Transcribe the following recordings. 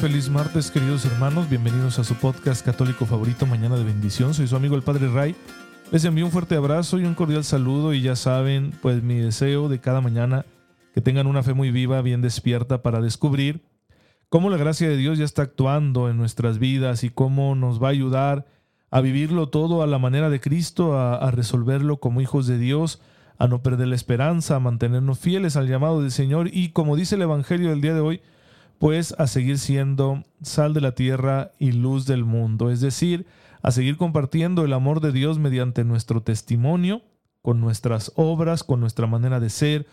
Feliz martes, queridos hermanos. Bienvenidos a su podcast católico favorito, Mañana de Bendición. Soy su amigo el Padre Ray. Les envío un fuerte abrazo y un cordial saludo y ya saben, pues mi deseo de cada mañana que tengan una fe muy viva, bien despierta para descubrir cómo la gracia de Dios ya está actuando en nuestras vidas y cómo nos va a ayudar a vivirlo todo a la manera de Cristo, a, resolverlo como hijos de Dios, a no perder la esperanza, a mantenernos fieles al llamado del Señor y como dice el Evangelio del día de hoy, pues a seguir siendo sal de la tierra y luz del mundo, es decir, a seguir compartiendo el amor de Dios mediante nuestro testimonio, con nuestras obras, con nuestra manera de ser,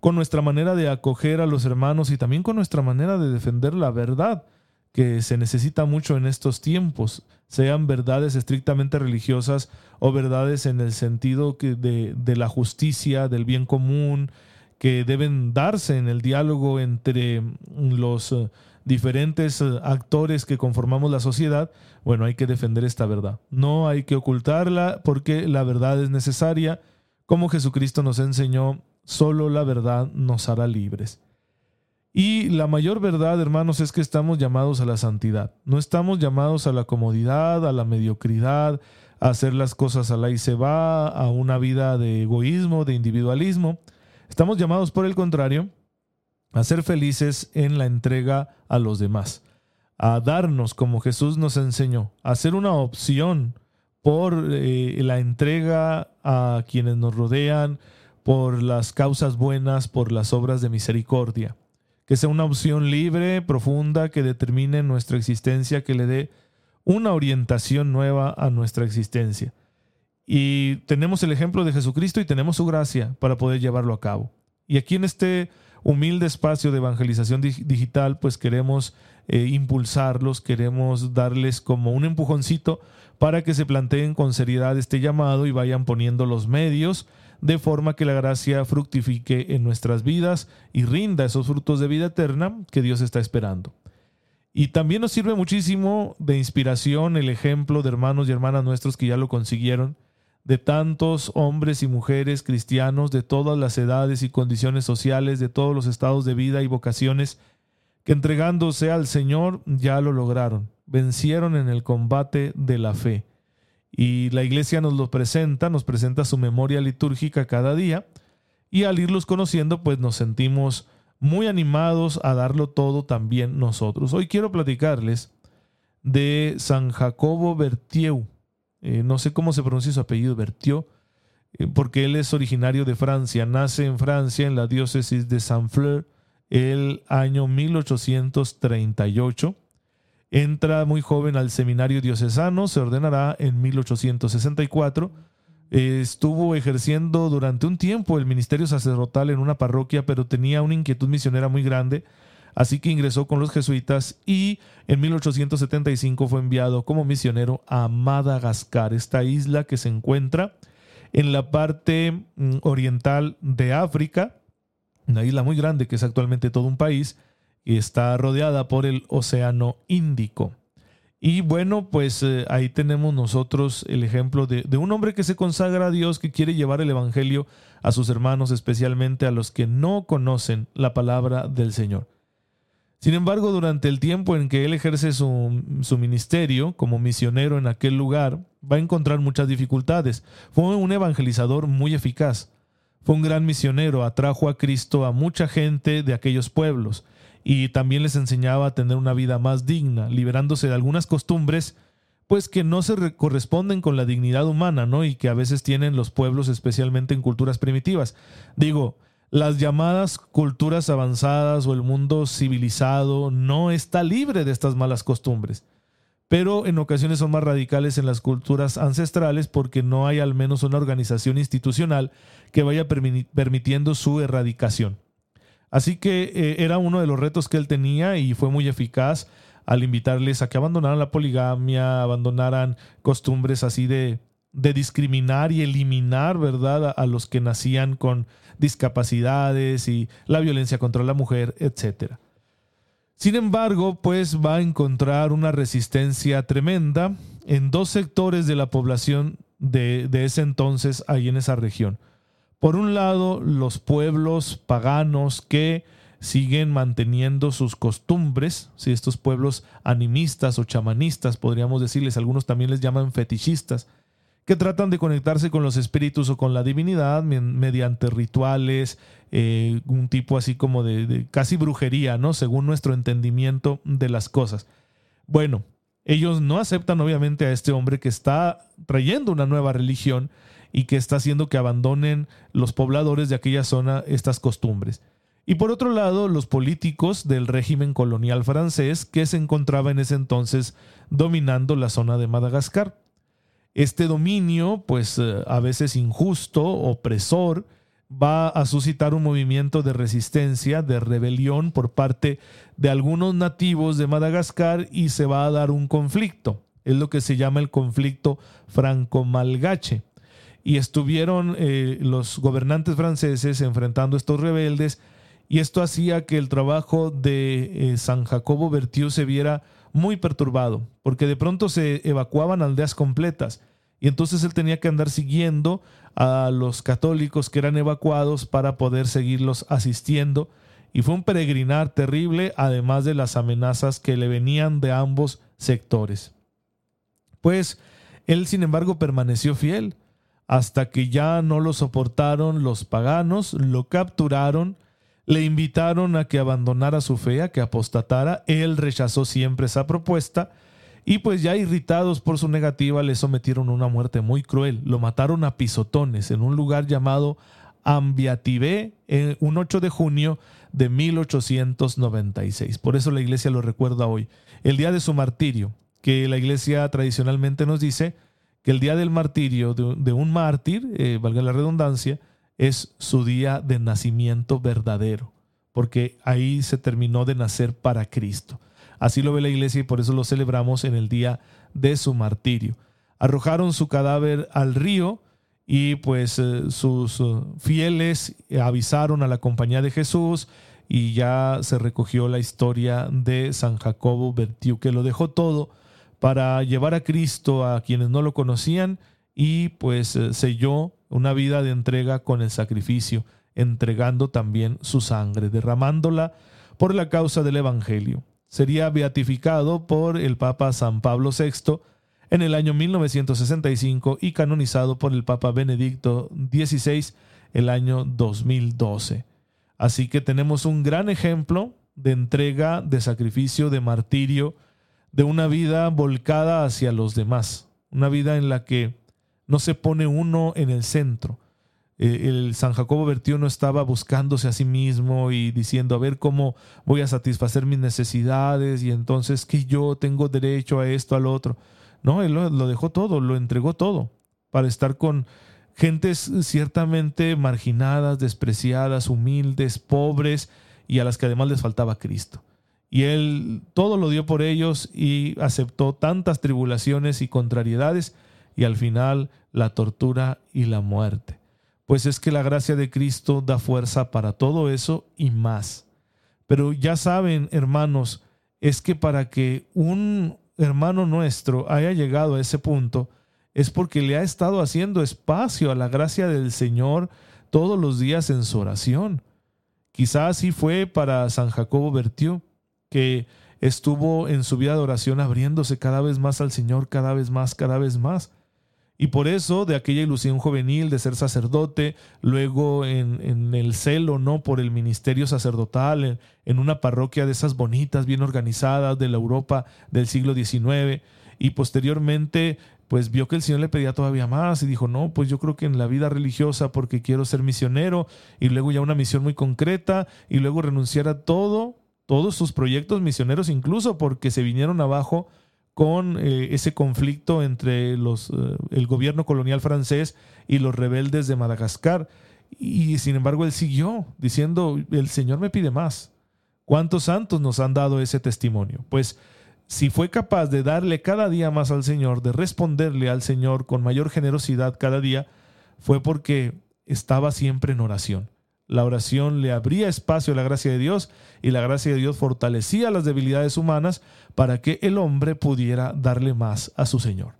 con nuestra manera de acoger a los hermanos y también con nuestra manera de defender la verdad, que se necesita mucho en estos tiempos, sean verdades estrictamente religiosas o verdades en el sentido de, de la justicia, del bien común, que deben darse en el diálogo entre los eh, diferentes eh, actores que conformamos la sociedad, bueno, hay que defender esta verdad. No hay que ocultarla porque la verdad es necesaria. Como Jesucristo nos enseñó, solo la verdad nos hará libres. Y la mayor verdad, hermanos, es que estamos llamados a la santidad. No estamos llamados a la comodidad, a la mediocridad, a hacer las cosas a la y se va, a una vida de egoísmo, de individualismo. Estamos llamados, por el contrario, a ser felices en la entrega a los demás, a darnos como Jesús nos enseñó, a ser una opción por eh, la entrega a quienes nos rodean, por las causas buenas, por las obras de misericordia. Que sea una opción libre, profunda, que determine nuestra existencia, que le dé una orientación nueva a nuestra existencia. Y tenemos el ejemplo de Jesucristo y tenemos su gracia para poder llevarlo a cabo. Y aquí en este humilde espacio de evangelización digital, pues queremos eh, impulsarlos, queremos darles como un empujoncito para que se planteen con seriedad este llamado y vayan poniendo los medios de forma que la gracia fructifique en nuestras vidas y rinda esos frutos de vida eterna que Dios está esperando. Y también nos sirve muchísimo de inspiración el ejemplo de hermanos y hermanas nuestros que ya lo consiguieron de tantos hombres y mujeres cristianos de todas las edades y condiciones sociales, de todos los estados de vida y vocaciones, que entregándose al Señor ya lo lograron, vencieron en el combate de la fe. Y la iglesia nos lo presenta, nos presenta su memoria litúrgica cada día, y al irlos conociendo, pues nos sentimos muy animados a darlo todo también nosotros. Hoy quiero platicarles de San Jacobo Bertieu, eh, no sé cómo se pronuncia su apellido, Bertió, eh, porque él es originario de Francia, nace en Francia, en la diócesis de Saint-Fleur, el año 1838. Entra muy joven al seminario diocesano, se ordenará en 1864. estuvo ejerciendo durante un tiempo el ministerio sacerdotal en una parroquia, pero tenía una inquietud misionera muy grande Así que ingresó con los jesuitas y en 1875 fue enviado como misionero a Madagascar, esta isla que se encuentra en la parte mm, oriental de África, una isla muy grande que es actualmente todo un país y está rodeada por el Océano Índico. Y bueno, pues eh, ahí tenemos nosotros el ejemplo de, de, un hombre que se consagra a Dios, que quiere llevar el Evangelio a sus hermanos, especialmente a los que no conocen la palabra del Señor. Sin embargo, durante el tiempo en que él ejerce su, su, ministerio como misionero en aquel lugar, va a encontrar muchas dificultades. Fue un evangelizador muy eficaz. Fue un gran misionero, atrajo a Cristo a mucha gente de aquellos pueblos y también les enseñaba a tener una vida más digna, liberándose de algunas costumbres pues que no se corresponden con la dignidad humana, ¿no? Y que a veces tienen los pueblos, especialmente en culturas primitivas. Digo, las llamadas culturas avanzadas o el mundo civilizado no está libre de estas malas costumbres, pero en ocasiones son más radicales en las culturas ancestrales porque no hay al menos una organización institucional que vaya permitiendo su erradicación. Así que eh, era uno de los retos que él tenía y fue muy eficaz al invitarles a que abandonaran la poligamia, abandonaran costumbres así de, de discriminar y eliminar, ¿verdad?, a, los que nacían con discapacidades y la violencia contra la mujer, etc. Sin embargo, pues va a encontrar una resistencia tremenda en dos sectores de la población de, de ese entonces ahí en esa región. Por un lado, los pueblos paganos que siguen manteniendo sus costumbres, si estos pueblos animistas o chamanistas, podríamos decirles, algunos también les llaman fetichistas, que tratan de conectarse con los espíritus o con la divinidad mediante rituales, eh, un tipo así como de, de, casi brujería, ¿no? Según nuestro entendimiento de las cosas. Bueno, ellos no aceptan obviamente a este hombre que está trayendo una nueva religión y que está haciendo que abandonen los pobladores de aquella zona estas costumbres. Y por otro lado, los políticos del régimen colonial francés que se encontraba en ese entonces dominando la zona de Madagascar. Este dominio, pues eh, a veces injusto, opresor, va a suscitar un movimiento de resistencia, de rebelión por parte de algunos nativos de Madagascar y se va a dar un conflicto. Es lo que se llama el conflicto franco-malgache. Y estuvieron eh, los gobernantes franceses enfrentando a estos rebeldes y esto hacía que el trabajo de eh, San Jacobo Bertiú se viera muy perturbado, porque de pronto se evacuaban aldeas completas y entonces él tenía que andar siguiendo a los católicos que eran evacuados para poder seguirlos asistiendo y fue un peregrinar terrible, además de las amenazas que le venían de ambos sectores. Pues él, sin embargo, permaneció fiel hasta que ya no lo soportaron los paganos, lo capturaron le invitaron a que abandonara su fe, a que apostatara. Él rechazó siempre esa propuesta y pues ya irritados por su negativa le sometieron a una muerte muy cruel. Lo mataron a pisotones en un lugar llamado Ambiatibé en un 8 de junio de 1896. Por eso la iglesia lo recuerda hoy. El día de su martirio, que la iglesia tradicionalmente nos dice que el día del martirio de, un mártir, eh, valga la redundancia, es su día de nacimiento verdadero, porque ahí se terminó de nacer para Cristo. Así lo ve la iglesia y por eso lo celebramos en el día de su martirio. Arrojaron su cadáver al río y pues eh, sus eh, fieles avisaron a la compañía de Jesús y ya se recogió la historia de San Jacobo Bertiu, que lo dejó todo para llevar a Cristo a quienes no lo conocían y pues eh, selló una vida de entrega con el sacrificio, entregando también su sangre, derramándola por la causa del Evangelio. Sería beatificado por el Papa San Pablo VI en el año 1965 y canonizado por el Papa Benedicto XVI el año 2012. Así que tenemos un gran ejemplo de entrega, de sacrificio, de martirio, de una vida volcada hacia los demás, una vida en la que no se pone uno en el centro. Eh, el San Jacobo Bertío no estaba buscándose a sí mismo y diciendo, a ver cómo voy a satisfacer mis necesidades y entonces que yo tengo derecho a esto, al otro. No, él lo, lo dejó todo, lo entregó todo para estar con gentes ciertamente marginadas, despreciadas, humildes, pobres y a las que además les faltaba Cristo. Y él todo lo dio por ellos y aceptó tantas tribulaciones y contrariedades y al final la tortura y la muerte. Pues es que la gracia de Cristo da fuerza para todo eso y más. Pero ya saben, hermanos, es que para que un hermano nuestro haya llegado a ese punto, es porque le ha estado haciendo espacio a la gracia del Señor todos los días en su oración. Quizás así fue para San Jacobo Bertiú, que estuvo en su vida de oración abriéndose cada vez más al Señor, cada vez más, cada vez más. Y por eso, de aquella ilusión juvenil de ser sacerdote, luego en, el celo, ¿no? Por el ministerio sacerdotal, en, en, una parroquia de esas bonitas, bien organizadas, de la Europa del siglo XIX, y posteriormente, pues vio que el Señor le pedía todavía más y dijo, no, pues yo creo que en la vida religiosa, porque quiero ser misionero, y luego ya una misión muy concreta, y luego renunciar a todo, todos sus proyectos misioneros, incluso porque se vinieron abajo con eh, ese conflicto entre los, eh, el gobierno colonial francés y los rebeldes de Madagascar. Y sin embargo él siguió diciendo, el Señor me pide más. ¿Cuántos santos nos han dado ese testimonio? Pues si fue capaz de darle cada día más al Señor, de responderle al Señor con mayor generosidad cada día, fue porque estaba siempre en oración. La oración le abría espacio a la gracia de Dios y la gracia de Dios fortalecía las debilidades humanas para que el hombre pudiera darle más a su Señor.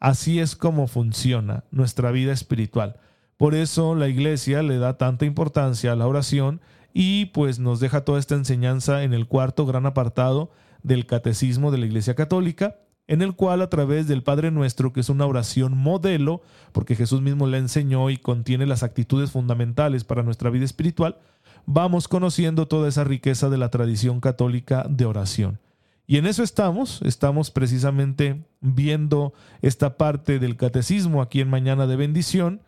Así es como funciona nuestra vida espiritual. Por eso la iglesia le da tanta importancia a la oración y pues nos deja toda esta enseñanza en el cuarto gran apartado del Catecismo de la Iglesia Católica, en el cual a través del Padre Nuestro, que es una oración modelo, porque Jesús mismo la enseñó y contiene las actitudes fundamentales para nuestra vida espiritual, vamos conociendo toda esa riqueza de la tradición católica de oración. Y en eso estamos, estamos precisamente viendo esta parte del catecismo aquí en Mañana de Bendición,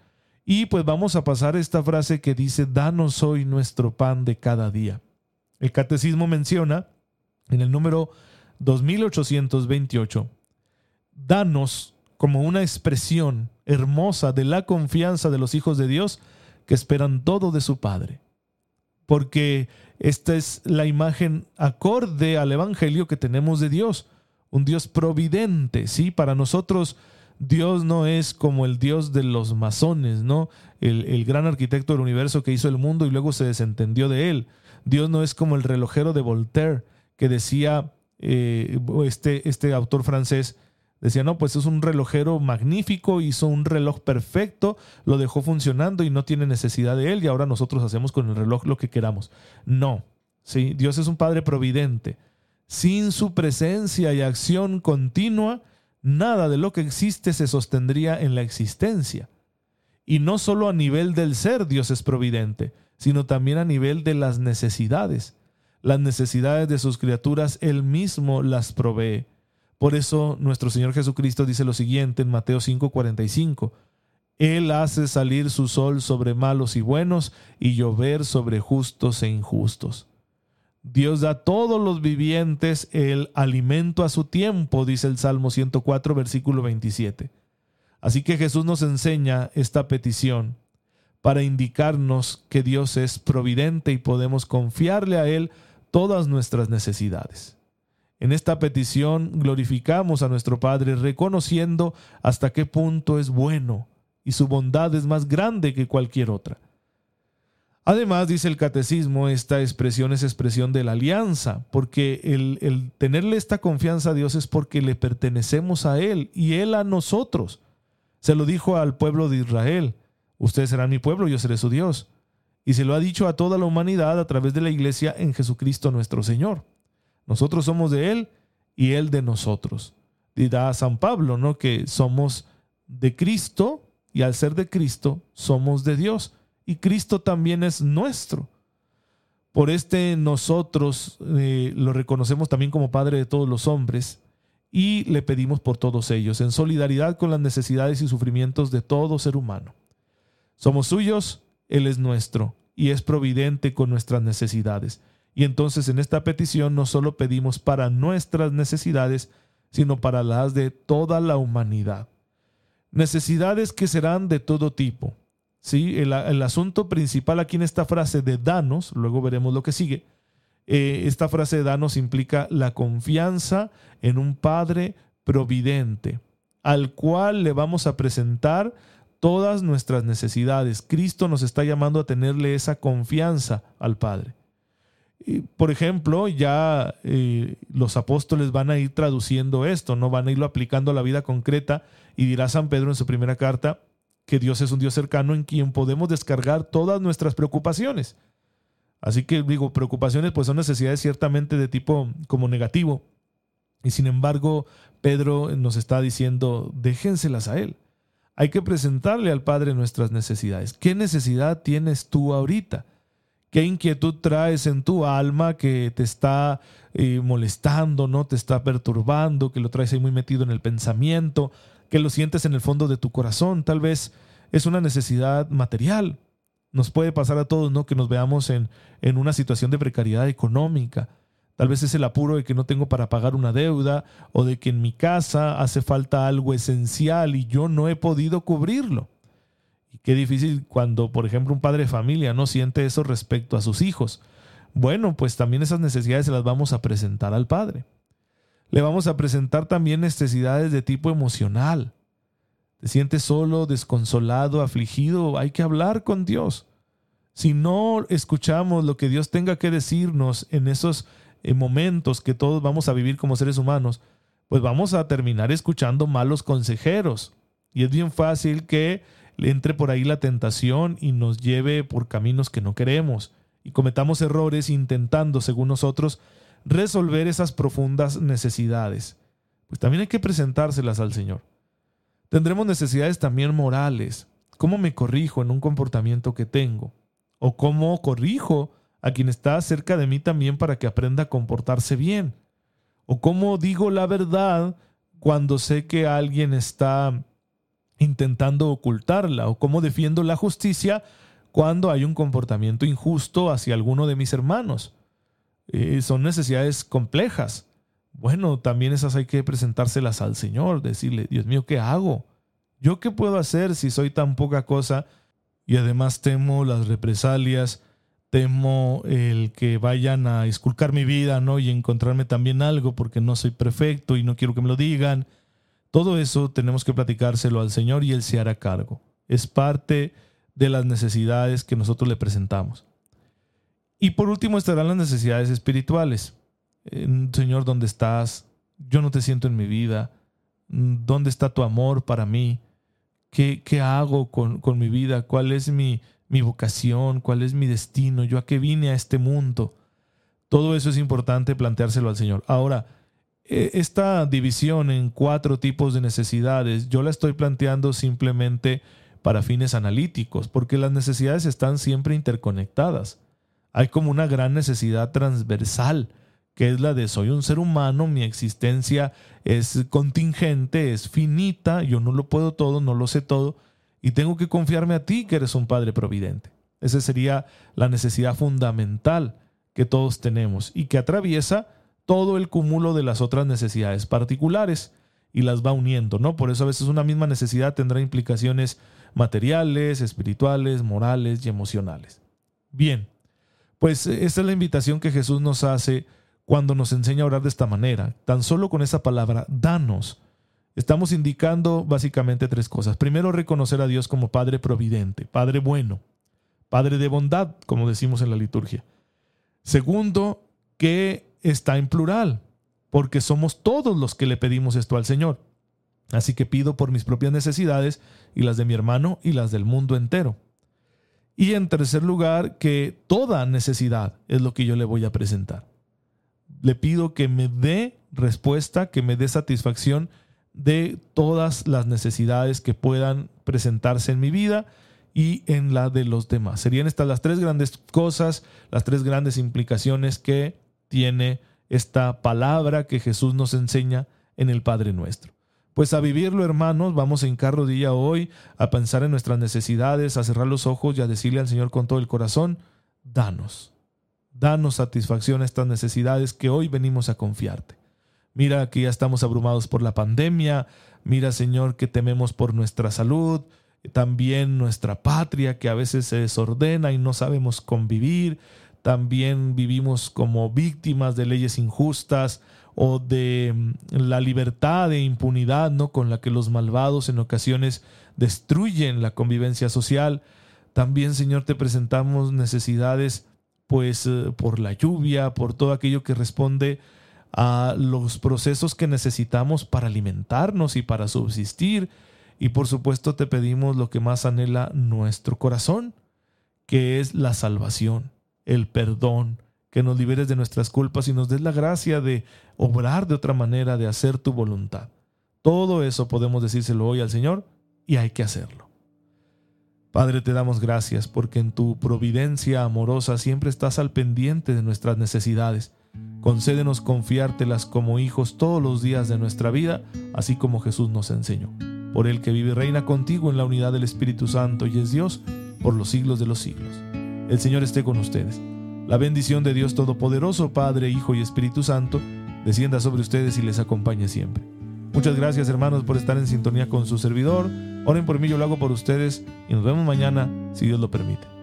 y pues vamos a pasar esta frase que dice, danos hoy nuestro pan de cada día. El catecismo menciona en el número 2828, danos como una expresión hermosa de la confianza de los hijos de Dios que esperan todo de su Padre. Porque esta es la imagen acorde al Evangelio que tenemos de Dios, un Dios providente, ¿sí? Para nosotros Dios no es como el Dios de los masones, ¿no? El, el, gran arquitecto del universo que hizo el mundo y luego se desentendió de él. Dios no es como el relojero de Voltaire, que decía eh, este, este autor francés, decía, no, pues es un relojero magnífico, hizo un reloj perfecto, lo dejó funcionando y no tiene necesidad de él y ahora nosotros hacemos con el reloj lo que queramos. No, ¿sí? Dios es un Padre providente. Sin su presencia y acción continua, nada de lo que existe se sostendría en la existencia. Y no solo a nivel del ser Dios es providente, sino también a nivel de las necesidades las necesidades de sus criaturas, Él mismo las provee. Por eso nuestro Señor Jesucristo dice lo siguiente en Mateo 5:45. Él hace salir su sol sobre malos y buenos y llover sobre justos e injustos. Dios da a todos los vivientes el alimento a su tiempo, dice el Salmo 104, versículo 27. Así que Jesús nos enseña esta petición para indicarnos que Dios es providente y podemos confiarle a Él todas nuestras necesidades. En esta petición glorificamos a nuestro Padre reconociendo hasta qué punto es bueno y su bondad es más grande que cualquier otra. Además, dice el catecismo, esta expresión es expresión de la alianza, porque el, el, tenerle esta confianza a Dios es porque le pertenecemos a Él y Él a nosotros. Se lo dijo al pueblo de Israel, ustedes serán mi pueblo, yo seré su Dios y se lo ha dicho a toda la humanidad a través de la iglesia en Jesucristo nuestro Señor. Nosotros somos de Él y Él de nosotros. Dirá San Pablo, ¿no? Que somos de Cristo y al ser de Cristo somos de Dios y Cristo también es nuestro. Por este nosotros eh, lo reconocemos también como Padre de todos los hombres y le pedimos por todos ellos, en solidaridad con las necesidades y sufrimientos de todo ser humano. Somos suyos, Él es nuestro y es providente con nuestras necesidades. Y entonces en esta petición no solo pedimos para nuestras necesidades, sino para las de toda la humanidad. Necesidades que serán de todo tipo. ¿sí? El, asunto principal aquí en esta frase de danos, luego veremos lo que sigue, eh, esta frase de danos implica la confianza en un Padre providente, al cual le vamos a presentar todas nuestras necesidades. Cristo nos está llamando a tenerle esa confianza al Padre. por ejemplo, ya eh, los apóstoles van a ir traduciendo esto, no van a irlo aplicando a la vida concreta y dirá San Pedro en su primera carta que Dios es un Dios cercano en quien podemos descargar todas nuestras preocupaciones. Así que digo, preocupaciones pues son necesidades ciertamente de tipo como negativo. Y sin embargo, Pedro nos está diciendo, déjenselas a Él. Hay que presentarle al Padre nuestras necesidades. ¿Qué necesidad tienes tú ahorita? ¿Qué inquietud traes en tu alma que te está eh, molestando, no te está perturbando, que lo traes ahí muy metido en el pensamiento, que lo sientes en el fondo de tu corazón? Tal vez es una necesidad material. Nos puede pasar a todos, ¿no? Que nos veamos en, en una situación de precariedad económica Tal vez es el apuro de que no tengo para pagar una deuda o de que en mi casa hace falta algo esencial y yo no he podido cubrirlo. Y qué difícil cuando, por ejemplo, un padre de familia no siente eso respecto a sus hijos. Bueno, pues también esas necesidades se las vamos a presentar al Padre. Le vamos a presentar también necesidades de tipo emocional. Te sientes solo, desconsolado, afligido, hay que hablar con Dios. Si no escuchamos lo que Dios tenga que decirnos en esos eh, momentos que todos vamos a vivir como seres humanos, pues vamos a terminar escuchando malos consejeros. Y es bien fácil que entre por ahí la tentación y nos lleve por caminos que no queremos y cometamos errores intentando, según nosotros, resolver esas profundas necesidades. Pues también hay que presentárselas al Señor. Tendremos necesidades también morales. ¿Cómo me corrijo en un comportamiento que tengo? ¿O cómo corrijo a quien está cerca de mí también para que aprenda a comportarse bien? ¿O cómo digo la verdad cuando sé que alguien está intentando ocultarla o cómo defiendo la justicia cuando hay un comportamiento injusto hacia alguno de mis hermanos. Eh, son necesidades complejas. Bueno, también esas hay que presentárselas al Señor, decirle, Dios mío, ¿qué hago? ¿Yo qué puedo hacer si soy tan poca cosa? Y además temo las represalias, temo el que vayan a esculcar mi vida, ¿no? Y encontrarme también algo porque no soy perfecto y no quiero que me lo digan. Todo eso tenemos que platicárselo al Señor y Él se hará cargo. Es parte de las necesidades que nosotros le presentamos. Y por último estarán las necesidades espirituales. Señor, ¿dónde estás? Yo no te siento en mi vida. ¿Dónde está tu amor para mí? ¿Qué, qué hago con, con, mi vida? ¿Cuál es mi, mi vocación? ¿Cuál es mi destino? ¿Yo a qué vine a este mundo? Todo eso es importante planteárselo al Señor. Ahora, eh, esta división en cuatro tipos de necesidades, yo la estoy planteando simplemente para fines analíticos, porque las necesidades están siempre interconectadas. Hay como una gran necesidad transversal, que es la de soy un ser humano, mi existencia es contingente, es finita, yo no lo puedo todo, no lo sé todo, y tengo que confiarme a ti que eres un Padre Providente. Esa sería la necesidad fundamental que todos tenemos y que atraviesa todo el cúmulo de las otras necesidades particulares y las va uniendo, ¿no? Por eso a veces una misma necesidad tendrá implicaciones materiales, espirituales, morales y emocionales. Bien, pues eh, esta es la invitación que Jesús nos hace cuando nos enseña a orar de esta manera. Tan solo con esa palabra, danos. Estamos indicando básicamente tres cosas. Primero, reconocer a Dios como Padre providente, Padre bueno, Padre de bondad, como decimos en la liturgia. Segundo, que está en plural, porque somos todos los que le pedimos esto al Señor. Así que pido por mis propias necesidades y las de mi hermano y las del mundo entero. Y en tercer lugar, que toda necesidad es lo que yo le voy a presentar. Le pido que me dé respuesta, que me dé satisfacción de todas las necesidades que puedan presentarse en mi vida y en la de los demás. Serían estas las tres grandes cosas, las tres grandes implicaciones que tiene esta palabra que Jesús nos enseña en el Padre nuestro. Pues a vivirlo, hermanos, vamos en carro día hoy, a pensar en nuestras necesidades, a cerrar los ojos y a decirle al Señor con todo el corazón, danos, danos satisfacción a estas necesidades que hoy venimos a confiarte. Mira que ya estamos abrumados por la pandemia, mira Señor que tememos por nuestra salud, también nuestra patria que a veces se desordena y no sabemos convivir, también vivimos como víctimas de leyes injustas o de mm, la libertad e impunidad ¿no? con la que los malvados en ocasiones destruyen la convivencia social. También, Señor, te presentamos necesidades pues eh, por la lluvia, por todo aquello que responde a los procesos que necesitamos para alimentarnos y para subsistir. Y por supuesto te pedimos lo que más anhela nuestro corazón, que es la salvación el perdón, que nos liberes de nuestras culpas y nos des la gracia de obrar de otra manera, de hacer tu voluntad. Todo eso podemos decírselo hoy al Señor y hay que hacerlo. Padre, te damos gracias porque en tu providencia amorosa siempre estás al pendiente de nuestras necesidades. Concédenos confiártelas como hijos todos los días de nuestra vida, así como Jesús nos enseñó. Por el que vive y reina contigo en la unidad del Espíritu Santo y es Dios por los siglos de los siglos. El Señor esté con ustedes. La bendición de Dios Todopoderoso, Padre, Hijo y Espíritu Santo, descienda sobre ustedes y les acompañe siempre. Muchas gracias hermanos por estar en sintonía con su servidor. Oren por mí, yo lo hago por ustedes y nos vemos mañana si Dios lo permite.